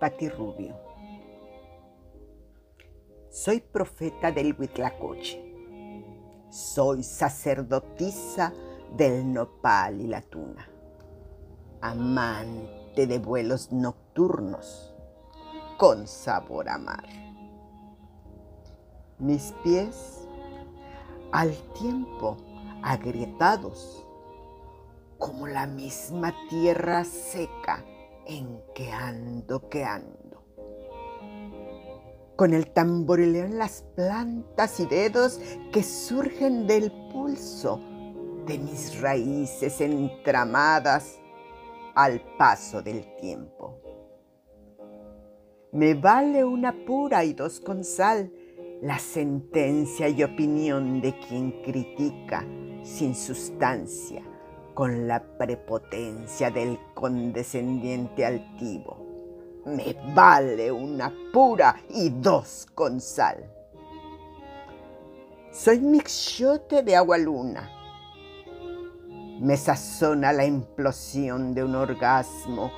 Pati Rubio. Soy profeta del Huitlacoche. Soy sacerdotisa del nopal y la tuna. Amante de vuelos nocturnos con sabor a mar. Mis pies al tiempo agrietados como la misma tierra seca en que ando, que ando. Con el tamborileo en las plantas y dedos que surgen del pulso de mis raíces entramadas al paso del tiempo. Me vale una pura y dos con sal la sentencia y opinión de quien critica sin sustancia con la prepotencia del condescendiente altivo. Me vale una pura y dos con sal. Soy mixiote de agua luna. Me sazona la implosión de un orgasmo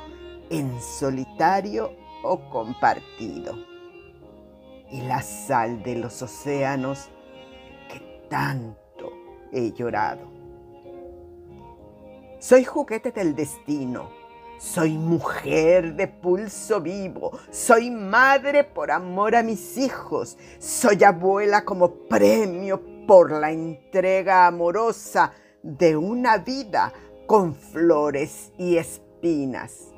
en solitario o compartido. Y la sal de los océanos que tanto he llorado. Soy juguete del destino. Soy mujer de pulso vivo. Soy madre por amor a mis hijos. Soy abuela como premio por la entrega amorosa de una vida con flores y espinas.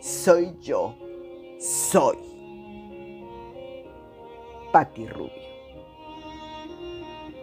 Soy yo. Soy. Patti Rubio.